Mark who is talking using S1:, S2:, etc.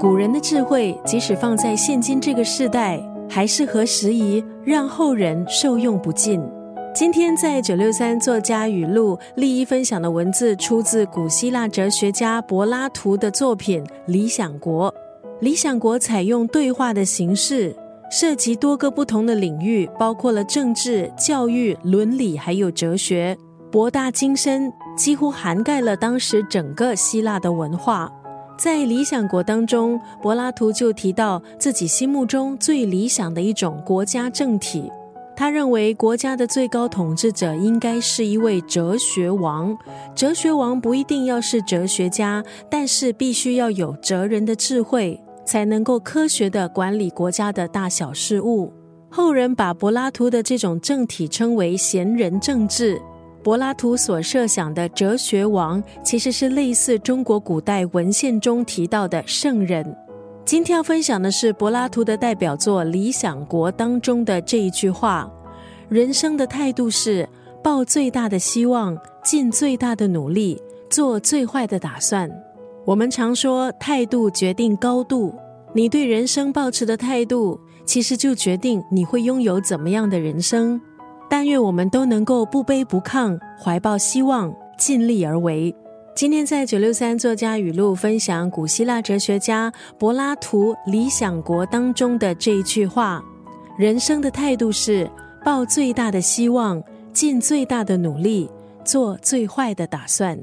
S1: 古人的智慧，即使放在现今这个时代，还是合时宜，让后人受用不尽。今天在九六三作家语录利益分享的文字，出自古希腊哲学家柏拉图的作品《理想国》。《理想国》采用对话的形式，涉及多个不同的领域，包括了政治、教育、伦理，还有哲学，博大精深，几乎涵盖了当时整个希腊的文化。在《理想国》当中，柏拉图就提到自己心目中最理想的一种国家政体。他认为国家的最高统治者应该是一位哲学王。哲学王不一定要是哲学家，但是必须要有哲人的智慧，才能够科学的管理国家的大小事务。后人把柏拉图的这种政体称为贤人政治。柏拉图所设想的哲学王，其实是类似中国古代文献中提到的圣人。今天要分享的是柏拉图的代表作《理想国》当中的这一句话：“人生的态度是抱最大的希望，尽最大的努力，做最坏的打算。”我们常说，态度决定高度。你对人生抱持的态度，其实就决定你会拥有怎么样的人生。但愿我们都能够不卑不亢，怀抱希望，尽力而为。今天在九六三作家语录分享古希腊哲学家柏拉图《理想国》当中的这一句话：人生的态度是抱最大的希望，尽最大的努力，做最坏的打算。